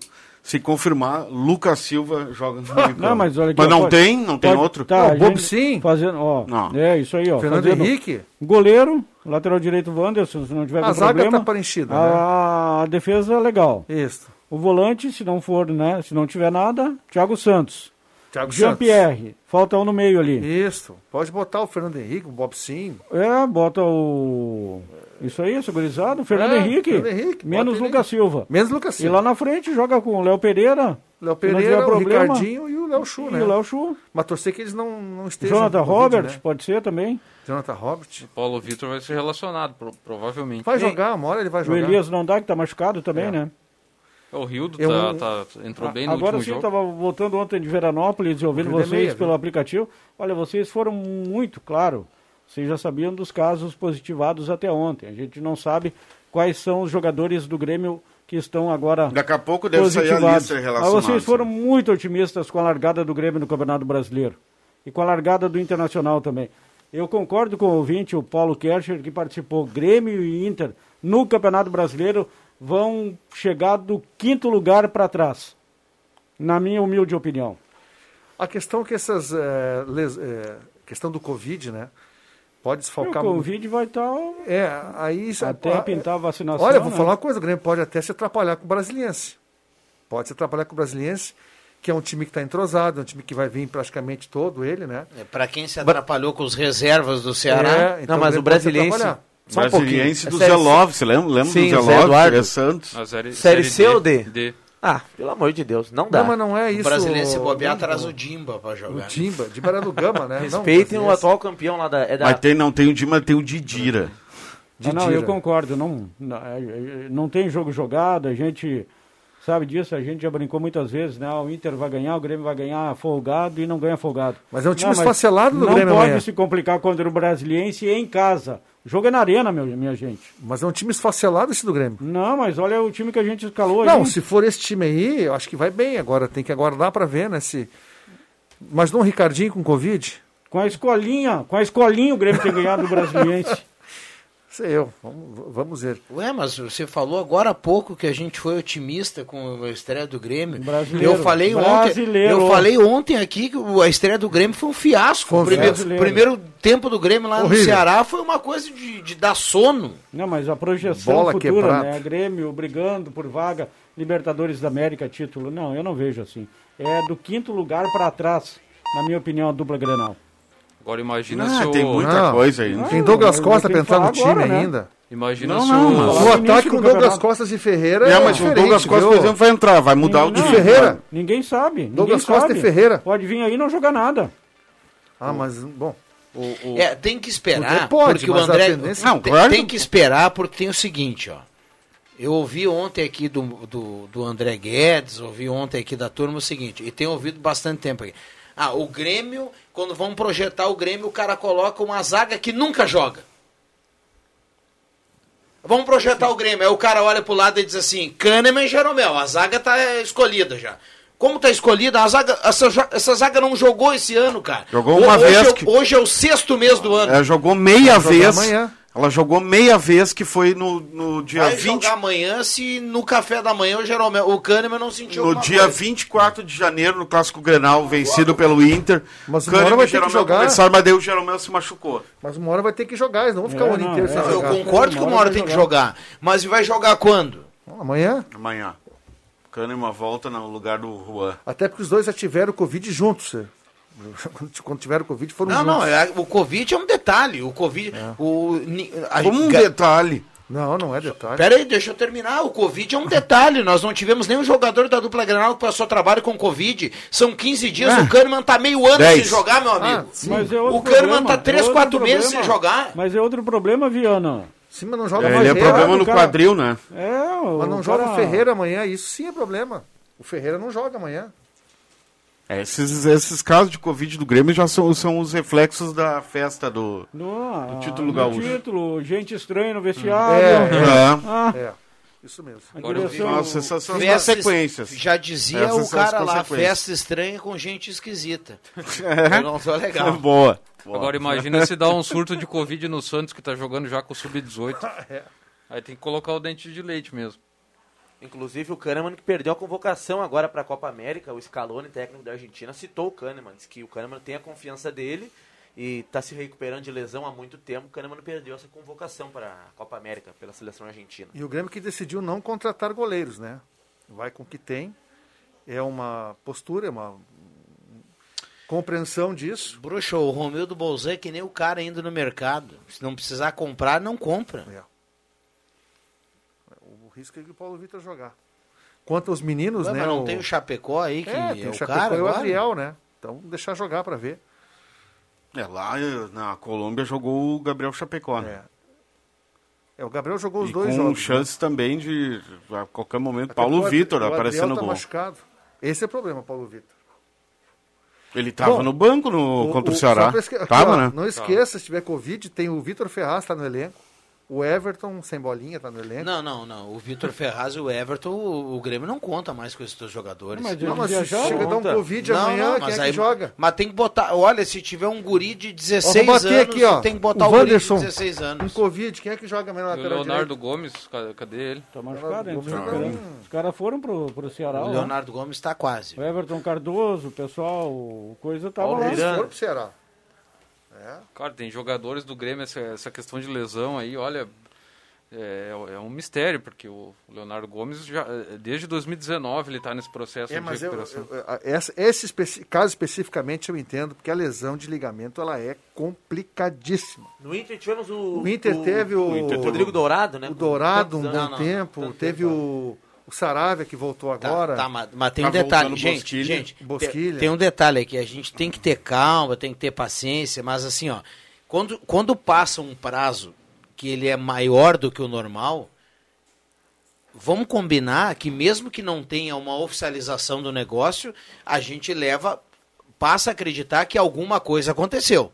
se confirmar, Lucas Silva joga no <laughs> meio Não, mas olha aqui, Mas ó, não pode- tem, não tem pode- outro. Tá, Bob sim. Fazendo, ó, Não. É, isso aí, ó. Fernando fazendo Henrique. Goleiro, lateral direito, Wanderson, se não tiver A zaga problema. tá preenchida, a, a defesa é legal. Isso. O volante, se não for, né? Se não tiver nada, Thiago Santos. Thiago Jean-Pierre. Falta um no meio ali. Isso. Pode botar o Fernando Henrique, o Bob Sim. É, bota o. Isso aí, segurizado. Fernando É, Henrique. Fernando Henrique, menos Lucas Silva. Menos Lucas E Silva. lá na frente joga com o Léo Pereira. Léo Pereira, o problema, Ricardinho e o Léo Chu, E né? o Léo Chu. Mas torcer que eles não, não estejam. Jonathan com Covid, Robert, né? pode ser também. Jonathan Robert. Paulo Vitor vai ser relacionado, pro- provavelmente. Vai jogar, uma hora ele vai O jogar. Elias não dá, que tá machucado também, É. né? O Rildo Eu- tá, tá- entrou bem no Agora último sim, estava voltando ontem de Veranópolis e ouvindo de vocês Meia, pelo viu? aplicativo. Olha, vocês foram muito, claro, vocês já sabiam dos casos positivados até ontem. A gente não sabe quais são os jogadores do Grêmio que estão agora Daqui a pouco deve sair a positivados. lista Mas relacionada. vocês foram muito otimistas com a largada do Grêmio no Campeonato Brasileiro e com a largada do Internacional também. Eu concordo com o ouvinte, o Paulo Kercher, que participou. Grêmio e Inter no Campeonato Brasileiro vão chegar do quinto lugar para trás, na minha humilde opinião. A questão é que essas. eh, les- eh, questão do Covid, né? Pode o desfalcar muito. Covid vai estar É, aí. isso- até ah, pintar a vacinação. Olha, vou né? falar uma coisa: o Grêmio pode até se atrapalhar com o Brasiliense. Pode se atrapalhar com o Brasiliense, que é um time que está entrosado, é um time que vai vir praticamente todo ele, né? É, Pra quem se atrapalhou com os reservas do Ceará. É, então Não, mas o se Brasiliense-. Só um. Brasiliense É do série Zé C. Love, você lembra, lembra Sim, do o Zé Eduardo. Santos? A série, Série C ou D? D. Ah, pelo amor de Deus, não dá. Não, mas não é O isso. brasileiro se bobear não, traz não. o Dimba pra O jogar. Timba, de Bará do Gama, né? <laughs> Não, Respeitem o Brasiliense. atual campeão lá da. É da Mas tem, não tem o Dima, tem o Didira. Ah, não, Didira. eu concordo. Não, não, é, é, não tem jogo jogado, a gente sabe disso, a gente já brincou muitas vezes, né? O Inter vai ganhar, o Grêmio vai ganhar folgado e não ganha folgado. Mas é um time Não, esfacelado do Não Grêmio pode amanhã. se complicar contra o Brasiliense em casa. O jogo é na arena, meu, minha gente. Mas é um time esfacelado esse do Grêmio. Não, mas olha o time que a gente escalou Não, aí. se for esse time aí, eu acho que vai bem. Agora tem que aguardar para ver, né? Se... Mas não o Ricardinho com Covid? Com a escolinha, com a escolinha o Grêmio tem ganhado do <laughs> Brasiliense. Sei eu. Vamos, vamos ver. Ué, mas você falou agora há pouco que a gente foi otimista com a estreia do Grêmio. Brasileiro. Eu falei Brasileiro. ontem, eu falei ontem aqui que a estreia do Grêmio foi um fiasco. Foi um o primeiro, primeiro tempo do Grêmio lá no Horrível. Ceará foi uma coisa de, de dar sono. Não, mas a projeção Bola futura, quebrada. né? Grêmio brigando por vaga, Libertadores da América, título. Não, eu não vejo assim. É do quinto lugar para trás, na minha opinião, a dupla Grenal. Agora imagina Ah, se o... tem muita Não. coisa aí. né? Tem Douglas Costa pra que entrar no time agora, né? ainda. Imagina Não, se não, o... mas- O no ataque início com do Douglas. Costa e Ferreira É, é, mas o diferente, Douglas Costa, viu? por exemplo, vai entrar, vai mudar o Não, time. Ferreira. Ninguém sabe. ninguém Douglas Costa sabe. e Ferreira. Pode vir aí e não jogar nada. Ah, mas, bom. o, o- É, tem que esperar, pode, porque o André tendência- Não, tem, claro. tem que esperar porque tem o seguinte, ó. Eu ouvi ontem aqui do, do, do André Guedes, ouvi ontem aqui da turma o seguinte, e tenho ouvido bastante tempo aqui. Ah, o Grêmio, quando vão projetar o Grêmio, o cara coloca uma zaga que nunca joga. Vamos projetar o Grêmio. Aí o cara olha pro lado e diz assim: Kahneman e Jeromel, a zaga tá escolhida já. Como tá escolhida? A zaga, essa, essa zaga não jogou esse ano, cara. Jogou uma hoje vez é o- que- Hoje é o sexto mês do ano. Ela jogou meia vez. amanhã. Ela jogou meia vez que foi no, no dia Vai 20. jogar amanhã se no café da manhã o Jeromel, o Kahneman não sentiu No dia coisa. 24 de janeiro, no Clássico Grenal, vencido pelo Inter. Mas uma hora vai e ter que jogar. conversaram, mas daí o Jeromel se machucou. Mas uma hora vai ter que jogar, eles não vão ficar É, o ano não, inteiro é, sem Eu jogar. concordo que uma hora tem que jogar. Mas vai jogar quando? Amanhã. Amanhã. Kahneman volta no lugar do Juan. Até porque os dois já tiveram Covid juntos. É. Quando- tiveram Covid foram Não, juntos. não, é- o Covid é um detalhe. O Covid. O, ni- a- Como um detalhe. Não, não é detalhe. Pera aí, deixa eu terminar. O Covid é um detalhe. Nós não tivemos nenhum jogador da dupla Granal que passou trabalho com Covid. São 15 dias. Ah. O Kahneman tá meio ano Dez. sem jogar, meu amigo. Ah, sim. Mas é outro o Kahneman problema, tá 3, é outro 4 meses problema. sem jogar. Mas é outro problema, Viana. Sim, mas não joga É, mais ele é Ferreira. problema no cara- quadril, né? É, o Mas não cara- joga o Ferreira amanhã, isso sim é problema. O Ferreira não joga amanhã. É, esses, esses casos de Covid do Grêmio já são, são os reflexos da festa do. No, Do título no gaúcho. título, gente estranha no vestiário. É, É. Ah, É, isso mesmo. Agora direção- Nossa, essas são as Festas- consequências. Já dizia Essas o cara lá, festa estranha com gente esquisita. <laughs> É. Eu não tô legal. <laughs> Boa. Agora imagina se dá um surto de Covid no Santos que tá jogando já com o Sub-18. <laughs> Aí tem que colocar o dente de leite mesmo. Inclusive o Kahneman que perdeu a convocação agora para a Copa América, o Scaloni, técnico da Argentina, citou o Kahneman, disse que o Kahneman tem a confiança dele e está se recuperando de lesão há muito tempo. O Kahneman perdeu essa convocação para a Copa América pela seleção argentina. E o Grêmio que decidiu não contratar goleiros, né? Vai com o que tem. É uma postura, é uma compreensão disso. Bruxo, o Romildo Bolzan é que nem o cara indo no mercado. Se não precisar comprar, não compra. É. O risco é que o Paulo Vitor jogar. Quanto aos meninos, Ué, né? mas não o... tem o Chapecó aí, que é, é, tem o o Chapecó cara e o? Adriel, né? Então deixar jogar para ver. É, lá na Colômbia jogou o Gabriel Chapecó, né? É, o Gabriel jogou os E dois com jogos. né? chance também de, a qualquer momento, Até Paulo o Vitor Adriel aparecendo no tá gol. machucado. Esse é o problema, Paulo Vitor. Ele tava Bom, no banco no, contra o, Ceará. esque- aqui, Tava, ó, né? Não esqueça, se tiver Covid, tem o Vitor Ferraz, tá no elenco. O Everton, sem bolinha, tá no elenco. Não, não, não. O Vitor Ferraz e o Everton, o, o Grêmio não conta mais com esses dois jogadores. Mas Não, mas se viajaram. chega a dar um. Covid Não, amanhã, não, quem mas é aí, que joga? Mas tem que botar. Olha, se tiver um guri de Ó, 16 vou bater anos, aqui, ó. tem que botar o o, guri de Wanderson, 16 Um anos. Covid, quem é que joga amanhã na E o lateral Leonardo direita? Gomes, ca- cadê ele? Tá machucado, hein? Tá. Os caras foram pro, pro Ceará. O lá. Leonardo Gomes está quase. O Everton Cardoso, o pessoal, o coisa tava Paulo lá. Foram pro Ceará. É. Cara, tem jogadores do Grêmio, essa, essa questão de lesão aí, olha, é, é um mistério, porque o Leonardo Gomes, já, é, desde 2019, ele está nesse processo É, de mas recuperação. eu- eu- essa- esse especi- caso especificamente eu entendo, porque a lesão de ligamento ela é complicadíssima. No Inter tivemos o. O Inter teve o- o Inter Rodrigo Dourado, né? O Dourado, um bom. Não, não, tempo. tanto teve tempo, o, o Saravia, que voltou Tá, agora. tá, mas, mas tem Tá um detalhe, gente, Bosquilha. gente, Bosquilha. tem, um detalhe aqui, a gente tem que ter calma, tem que ter paciência, mas assim, ó, quando, quando passa um prazo que ele é maior do que o normal, vamos combinar que mesmo que não tenha uma oficialização do negócio, a gente leva, passa a acreditar que alguma coisa aconteceu,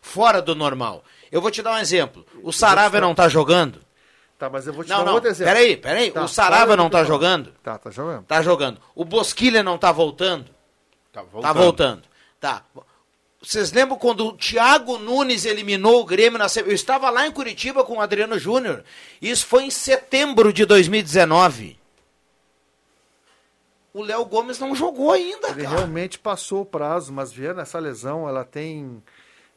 fora do normal. Eu vou te dar um exemplo, o Saravia não tá jogando? Tá, mas eu vou te Não, dar um não, outro exemplo. peraí, peraí, Tá, o Saravia para não tá falar. jogando? Tá, tá jogando. Tá jogando. O Bosquilha não tá voltando? Tá voltando. Tá voltando. Tá. Vocês lembram quando o Thiago Nunes eliminou o Grêmio na Eu estava lá em Curitiba com o Adriano Júnior. Isso foi em setembro de 2019. O Léo Gomes não jogou ainda, Ele cara. realmente passou o prazo, mas vendo essa lesão, ela tem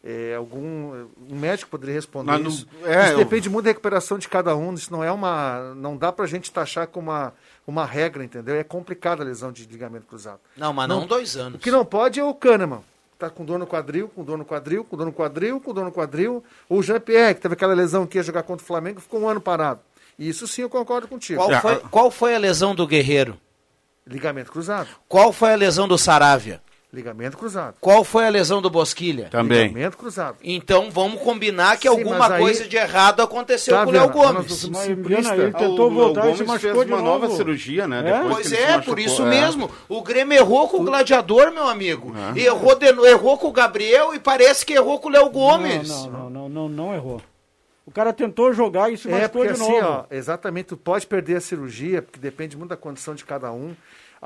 é, algum. Um médico poderia responder Mas não- isso. é, isso eu- depende muito da recuperação de cada um. Isso não é uma. Não dá pra gente taxar como uma, uma regra, entendeu? É complicada a lesão de ligamento cruzado. Não, mas não, Não. dois O anos. que não pode é o Kahneman. Tá com dor no quadril, com dor no quadril, com dor no quadril, com dor no quadril. O Jean-Pierre, que teve aquela lesão que ia jogar contra o Flamengo, ficou um ano parado. E isso sim eu concordo contigo. Qual É, foi, a- qual foi a lesão do Guerreiro? Ligamento cruzado. Qual foi a lesão do Saravia? Ligamento cruzado. Qual foi a lesão do Bosquilha? Também. Ligamento cruzado. Então vamos combinar que Sim, alguma aí- coisa de errado aconteceu Tá com o Léo Gomes. Mas, simplistas. Viana, ele tentou o voltar e se machucou fez de uma novo. nova cirurgia, né? É? Depois Pois que ele se é, por isso É. mesmo. O Grêmio errou com o Gladiador, meu amigo. Errou, de- errou com o Gabriel e parece que errou com o Léo Gomes. Não, não, não, não, não errou. O cara tentou jogar e se É, machucou porque de assim, novo. ó, exatamente, tu pode perder a cirurgia, porque depende muito da condição de cada um.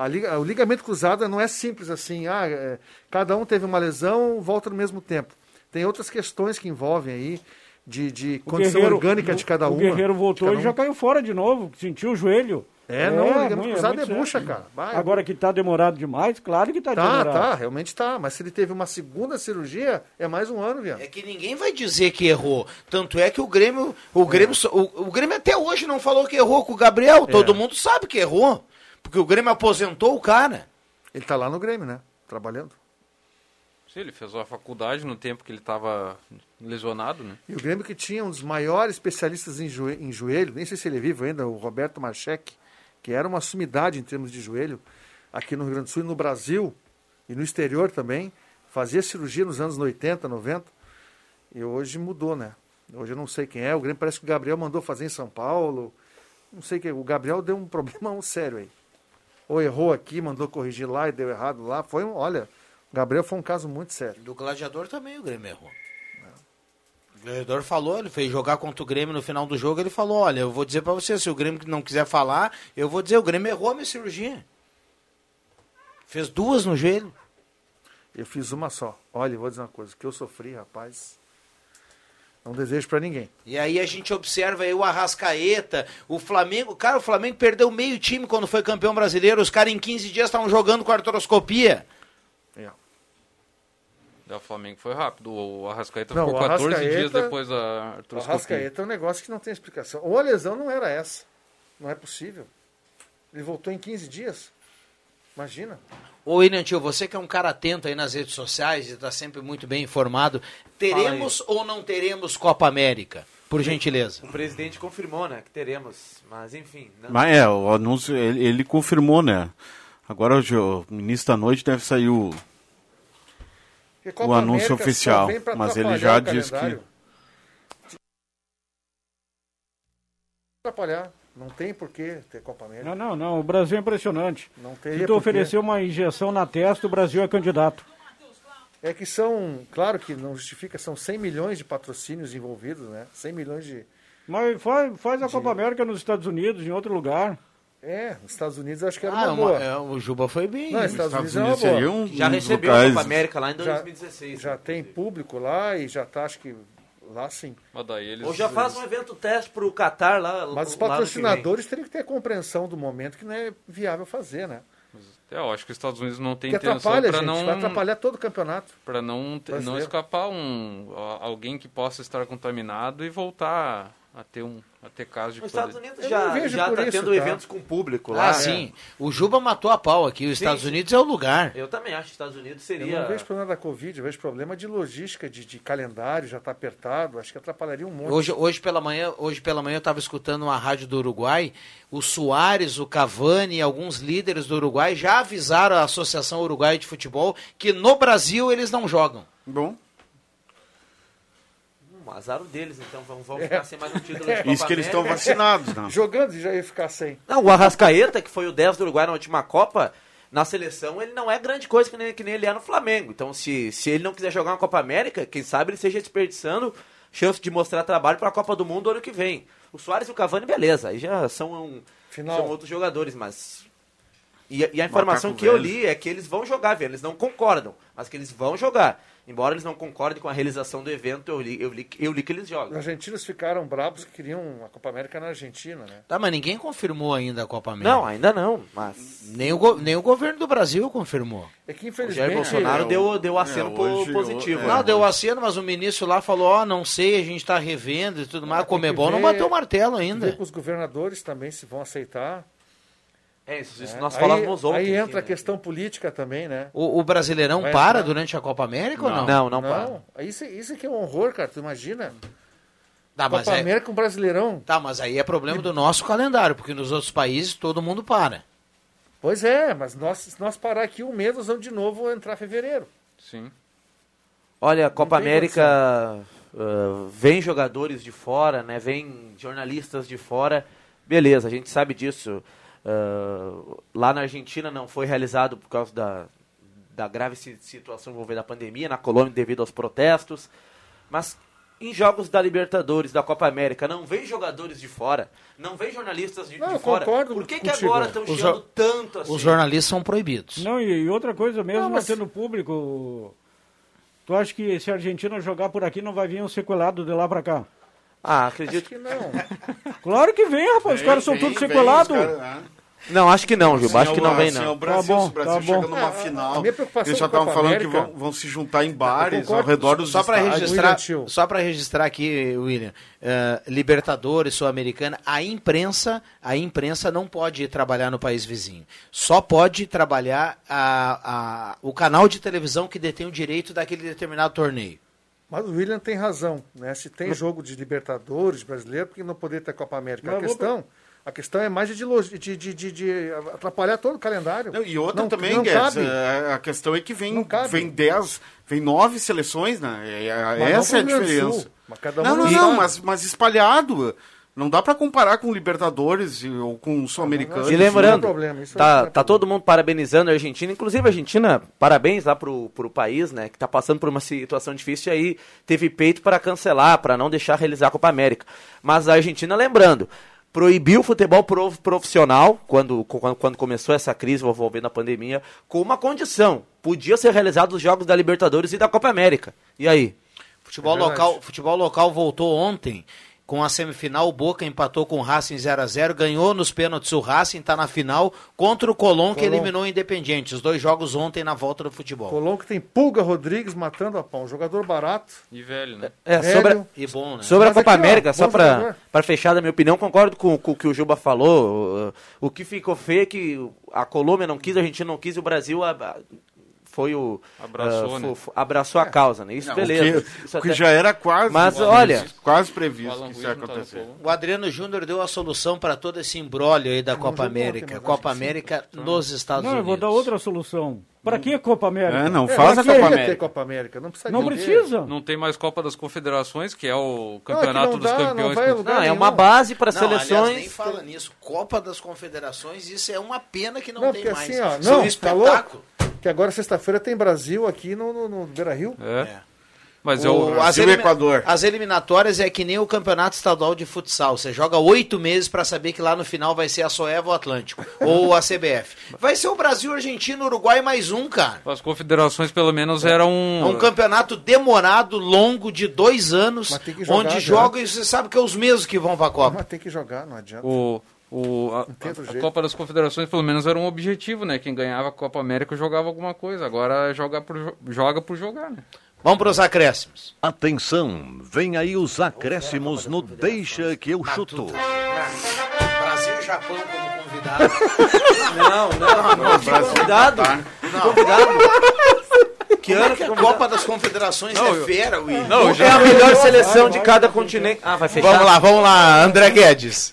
A liga- o ligamento cruzado não é simples assim, ah, é, cada um teve uma lesão, volta no mesmo tempo. Tem outras questões que envolvem aí, de, de O condição Guerreiro- orgânica de cada o um. Guerreiro voltou e já caiu fora de novo, sentiu o joelho. É, não, o ligamento ruim, cruzado muito é bucha, cara. Vai, Agora que tá demorado demais, claro que tá, Tá, demorado. tá, realmente tá. Mas se ele teve uma segunda cirurgia, é mais um ano, viado. É que ninguém vai dizer que errou. Tanto é que o Grêmio, o Grêmio, só- o, o Grêmio até hoje não falou que errou com o Gabriel. É. Todo mundo sabe que errou. Porque o Grêmio aposentou o cara. Ele tá lá no Grêmio, né? Trabalhando. Sim, ele fez a faculdade no tempo que ele estava lesionado, né? E o Grêmio que tinha um dos maiores especialistas em, joe- em joelho, nem sei se ele é vivo ainda, o Roberto Marchek, que era uma sumidade em termos de joelho, aqui no Rio Grande do Sul e no Brasil, e no exterior também, fazia cirurgia nos anos 80, 90, e hoje mudou, né? Hoje eu não sei quem é, o Grêmio parece que o Gabriel mandou fazer em São Paulo, não sei o que, o Gabriel deu um <laughs> problema sério aí. Ou errou aqui, mandou corrigir lá e deu errado lá, foi um, olha, o Gabriel foi um caso muito sério. Do Gladiador também o Grêmio errou. O Gladiador falou, ele fez jogar contra o Grêmio no final do jogo, ele falou, olha, eu vou dizer pra você, se o Grêmio não quiser falar, eu vou dizer, o Grêmio errou a minha cirurgia. Fez duas no joelho. Eu fiz uma só. Olha, eu vou dizer uma coisa, o que eu sofri, rapaz, não desejo pra ninguém. E aí a gente observa aí o Arrascaeta, o Flamengo. Cara, o Flamengo perdeu meio time quando foi campeão brasileiro. Os caras em 15 dias estavam jogando com artroscopia. É. É, O Flamengo foi rápido. O Arrascaeta Não, ficou o 14 Arrascaeta- dias depois da O artroscopia. Arrascaeta é um negócio que não tem explicação. Ou a lesão não era essa. Não é possível. Ele voltou em 15 dias. Imagina. Ô, William Tio, você que é um cara atento aí nas redes sociais e está sempre muito bem informado, teremos ou não teremos Copa América? Por gentileza. O presidente confirmou, né, que teremos. Mas enfim. Não... Mas é, o anúncio, ele, ele confirmou, né? Agora hoje, o início da noite deve sair o. O anúncio América oficial, mas ele já diz que-. Atrapalhar. Não tem por que ter Copa América. Não, não, não. O Brasil é impressionante. Não Se teria tu oferecer uma injeção na testa, o Brasil é candidato. É que são, claro que não justifica, são 100 milhões de patrocínios envolvidos, né? 100 milhões de. Mas faz, faz a Copa América nos Estados Unidos, em outro lugar. É, nos Estados Unidos acho que era Ah, uma uma- boa. é, o Juba foi bem. Não, Estados, Estados Unidos, é uma Unidos boa. seria um, Já um recebeu a Copa América lá em Já- 2016. Já tem público lá e já tá, acho que lá sim. Mas daí eles, Ou já faz um evento teste pro Qatar lá. Mas os patrocinadores teriam que ter compreensão do momento que não é viável fazer, né? É, eu acho que os Estados Unidos não tem Que intenção para não Vai atrapalhar todo o campeonato. para não não escapar um a- alguém que possa estar contaminado e voltar a ter um a ter caso de Os Estados Unidos Eu já, não vejo já tá isso, tendo tá? eventos com público lá. Ah, sim. O Juba matou a pau aqui. Os Sim, Estados sim. Unidos é o lugar. Eu também acho que os Estados Unidos Eu seria. não vejo problema da Covid, eu vejo problema de logística, de, de calendário, já está apertado. Acho que atrapalharia um monte. Hoje, hoje pela manhã, hoje pela manhã eu estava escutando uma rádio do Uruguai. O Soares, o Cavani e alguns líderes do Uruguai já avisaram a Associação Uruguaia de Futebol que no Brasil eles não jogam. Bom, azar o deles, então vamos, vamos É. ficar sem mais um título de Copa isso que eles estão vacinados, né? Jogando já ia ficar sem. Não, o Arrascaeta, que foi o 10 do Uruguai na última Copa, na seleção ele não é grande coisa que nem, que nem ele é no Flamengo. Então, se, se ele não quiser jogar uma Copa América, quem sabe ele seja desperdiçando chance de mostrar trabalho para a Copa do Mundo ano que vem. O Soares e o Cavani, beleza, aí já são, um- Final. são outros jogadores, mas. E, a- e a informação Macaco que eu velho. li é que eles vão jogar, velho. Eles não concordam, mas que eles vão jogar. Embora eles não concordem com a realização do evento, eu li, eu li, eu li que eles Os jogam. argentinos ficaram bravos que queriam a Copa América na Argentina, né? Tá, mas ninguém confirmou ainda a Copa América. Não, ainda não, mas. Nem o, go- nem o governo do Brasil confirmou. É que O infelizmente. Jair Bolsonaro é, o- deu, deu aceno é, hoje, positivo. é. né? Não, deu aceno, mas o ministro lá falou, ó, não sei, a gente tá revendo e tudo mais. Ah, A tem que Comebol não ver- bateu o martelo Ver ainda. com os governadores também se vão aceitar. É isso, isso né? nós Aí- falávamos ontem. Aí aqui, entra a né? questão política também, né? O, o Brasileirão Vai para entrar. durante a Copa América ou não? Não, não, para. Isso, isso que é um horror, cara. Tu imagina? Tá, mas Copa é- América, um brasileirão. Tá, mas aí é problema do nosso calendário, porque nos outros países todo mundo para. Pois é, mas nós, se nós parar aqui um mês, nós vamos de novo entrar em fevereiro. Sim. Olha, a Copa América ah, vem jogadores de fora, né? Vem jornalistas de fora. Beleza, a gente sabe disso. Ah, lá na Argentina não foi realizado por causa da, da grave si- situação envolvida a pandemia, na Colômbia devido aos protestos. Mas em jogos da Libertadores, da Copa América, não vem jogadores de fora, não vem jornalistas de, Não, de fora. concordo Por que, que agora estão jo- tanto assim? Os jornalistas são proibidos. Não, e, e outra coisa, mesmo Não, mas- tendo público, tu acha que se a Argentina jogar por aqui não vai vir um sequelado de lá pra cá? Ah, Acho acredito que não. <laughs> Claro que vem, rapaz, os caras são todos sequelados. Não, acho que não, Gil. Acho que não vem, Assim, é não. o Brasil, Tá bom, se o Brasil tá chega bom. numa final, a minha preocupação eles já estavam falando que América- vão, vão se juntar em bares ao concordo. redor dos Só para registrar, só para registrar aqui, William, eh, Libertadores, Sul-Americana, a imprensa, a imprensa não pode ir trabalhar no país vizinho. Só pode trabalhar a, a- o canal de televisão que detém o direito daquele determinado torneio. Mas o William tem razão, né? Se tem jogo de Libertadores brasileiro, por que não poder ter Copa América? A questão, a questão é mais de, de, de, de- atrapalhar todo o calendário. Não, e outra Não- também, não Guedes, é, a questão é que vem, vem dez, vem nove seleções, né? É- é- Mas essa é a diferença. Sul, mas cada uma não, não, não, mas, mas espalhado. Não dá pra comparar com Libertadores ou com o Sul-Americano. E não é lembrando, problema, tá, é tá problema. todo mundo parabenizando a Argentina, inclusive a Argentina, parabéns lá pro, pro país, né, que tá passando por uma situação difícil e aí teve peito para cancelar, para não deixar realizar a Copa América. Mas a Argentina, lembrando, proibiu o futebol pro- profissional quando, quando, quando começou essa crise envolvendo a pandemia, com uma condição, podia ser realizados os jogos da Libertadores e da Copa América. E aí? Futebol É local, futebol local voltou ontem com a semifinal. O Boca empatou com o Racing 0 a 0 ganhou nos pênaltis o Racing, está na final contra o Colón, que Colón. eliminou o Independiente. Os dois jogos ontem na volta do futebol. Colom que tem Pulga Rodrigues matando a pau. Um jogador barato. E velho, né? É, velho. sobre, E bom, né? sobre a Mas Copa aqui, ó, América, só pra, jogador. pra fechar da minha opinião, concordo com, com o que o Juba falou. O, o que ficou feio é que a Colômbia não quis, a Argentina não quis e o Brasil a- a- foi o. Abraçou, ah, né? fo- fo- abraçou a causa, né? Isso, Não, beleza. O que, Isso o que até- já era quase. Mas, olha, Quase O previsto Alan que isso ia não tá acontecer. O Adriano Júnior deu a solução para todo esse embrólio aí da Copa jogou América. Copa acho que sim. América nos Estados Não, eu Unidos. vou dar outra solução. Pra que Copa América? É, não, É, faz a mas Copa América. Copa América. Não precisa Não precisa. Não tem mais Copa das Confederações, que é o Não, é campeonato não dos dá, não campeões. a lugar Não, é uma base para Não, aliás, seleções. nem fala nisso. Copa das Confederações, isso é uma pena que não, Não, tem mais. assim, ó, Isso é um não, tá espetáculo. Que agora sexta-feira tem Brasil aqui no, no, no Beira Rio. É. É. Mas é O- o. as, Brasil e Equador. as eliminatórias é que nem o campeonato estadual de futsal. Você joga oito meses para saber que lá no final vai ser a Soeva ou o Atlântico. <laughs> ou a CBF. Vai ser o Brasil, Argentina, Uruguai mais um, cara. As confederações, pelo menos, eram. É um campeonato demorado, longo, de dois anos, Mas tem que jogar, onde jogam e você sabe que é os mesmos que vão pra Copa. Mas tem que jogar, não adianta. O, o, a, a jeito. Copa das Confederações, pelo menos, era um objetivo, né? Quem ganhava a Copa América jogava alguma coisa. Agora joga por, jo- joga por jogar, né? Vamos para os acréscimos. Atenção, vem aí os acréscimos no Deixa que eu chuto. Brasil e Japão como convidado. <laughs> Não, não, não. Convidado. Convidado. Que ano que a é Copa das Confederações Não, é fera, William. Não, É a melhor seleção de cada continente. Ah, vai fechar? Vamos lá, vamos lá, André Guedes.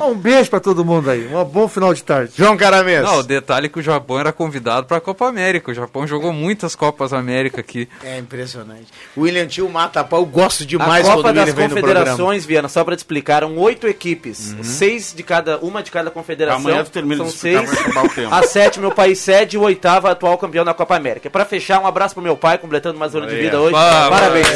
Um beijo pra todo mundo aí. Um bom final de tarde. João Caramês. Não, o detalhe é que o Japão era convidado para a Copa América. O Japão jogou muitas Copas América aqui. É impressionante. O William Tio mata pau, eu gosto demais a quando Copa o William das. Confederações, Viana, só para te explicar, eram oito equipes, seis de cada, uma de cada confederação. Amanhã tu termina são seis. A sétima, o país sede e o oitavo, atual campeão da Copa América. Para fechar, um abraço pro meu pai, completando mais um ano de vida hoje. Parabéns.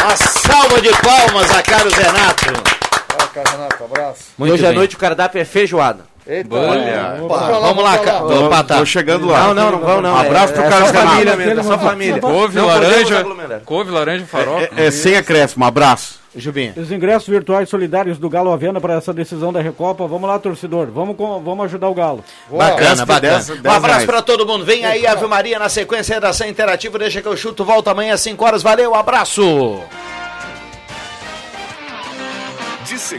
Uma salva de palmas a Carlos Renato. Vai, cara, Renato, abraço. E hoje à noite o cardápio é feijoada. Eita, Olha. Vamos pra Vamos lá, cara. Tô, Opa, tá. tô chegando lá. Não, não, não vão não. Um abraço é, pro é Carlos Renato. é só família. Couve, Não podemos laranja. Couve, laranja e farofa. É, é sem acréscimo, abraço. Jubinho. Os ingressos virtuais solidários do Galo à venda para essa decisão da Recopa. Vamos lá, torcedor. Vamos, com- vamos ajudar o Galo. Bacana, bacana. dez- um dez abraço pra todo mundo. Vem aí, Ave Maria, na sequência, redação interativa. Deixa que eu chuto. Volta amanhã às 5 horas. Valeu, abraço de segunda.